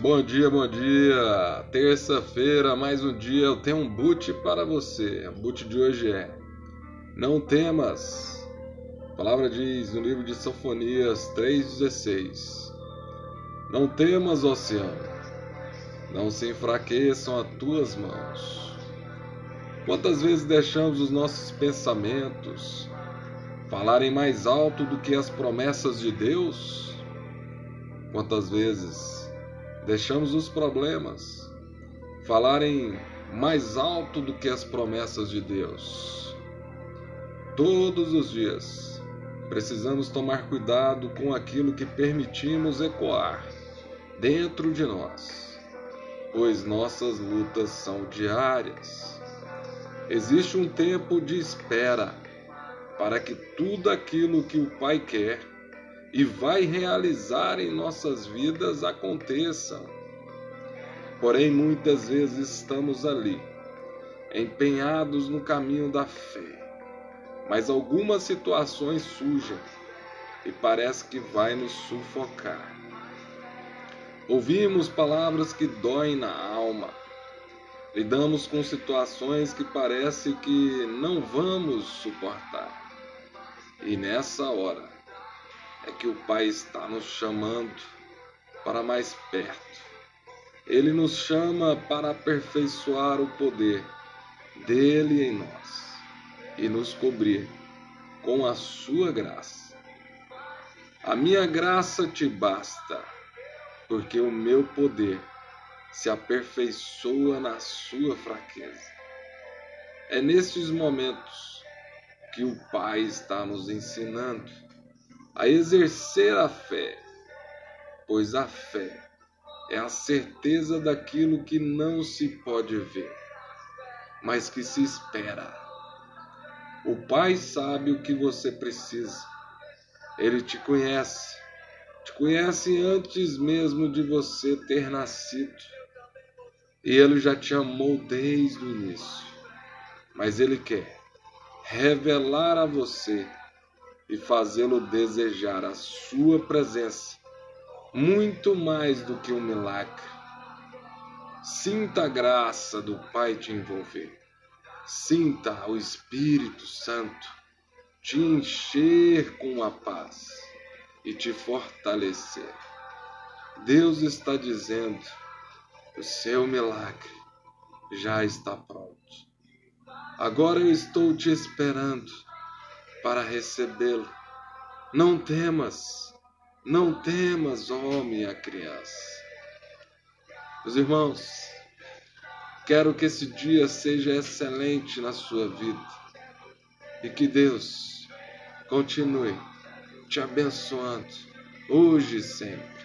Bom dia, bom dia. Terça-feira, mais um dia. Eu tenho um boot para você. O boot de hoje é: Não temas. A palavra diz no livro de Sanfonias 3,16: Não temas, oceano. Não se enfraqueçam as tuas mãos. Quantas vezes deixamos os nossos pensamentos falarem mais alto do que as promessas de Deus? Quantas vezes Deixamos os problemas falarem mais alto do que as promessas de Deus. Todos os dias precisamos tomar cuidado com aquilo que permitimos ecoar dentro de nós, pois nossas lutas são diárias. Existe um tempo de espera para que tudo aquilo que o Pai quer e vai realizar em nossas vidas aconteçam. Porém, muitas vezes estamos ali, empenhados no caminho da fé, mas algumas situações surgem e parece que vai nos sufocar. Ouvimos palavras que doem na alma. Lidamos com situações que parece que não vamos suportar. E nessa hora, é que o Pai está nos chamando para mais perto. Ele nos chama para aperfeiçoar o poder dele em nós e nos cobrir com a sua graça. A minha graça te basta, porque o meu poder se aperfeiçoa na sua fraqueza. É nestes momentos que o Pai está nos ensinando a exercer a fé, pois a fé é a certeza daquilo que não se pode ver, mas que se espera. O Pai sabe o que você precisa. Ele te conhece, te conhece antes mesmo de você ter nascido. E ele já te amou desde o início. Mas ele quer revelar a você e fazê-lo desejar a sua presença muito mais do que um milagre. Sinta a graça do Pai te envolver. Sinta o Espírito Santo te encher com a paz e te fortalecer. Deus está dizendo: o seu milagre já está pronto. Agora eu estou te esperando para recebê-lo. Não temas, não temas, homem a criança. Meus irmãos, quero que esse dia seja excelente na sua vida e que Deus continue te abençoando hoje e sempre.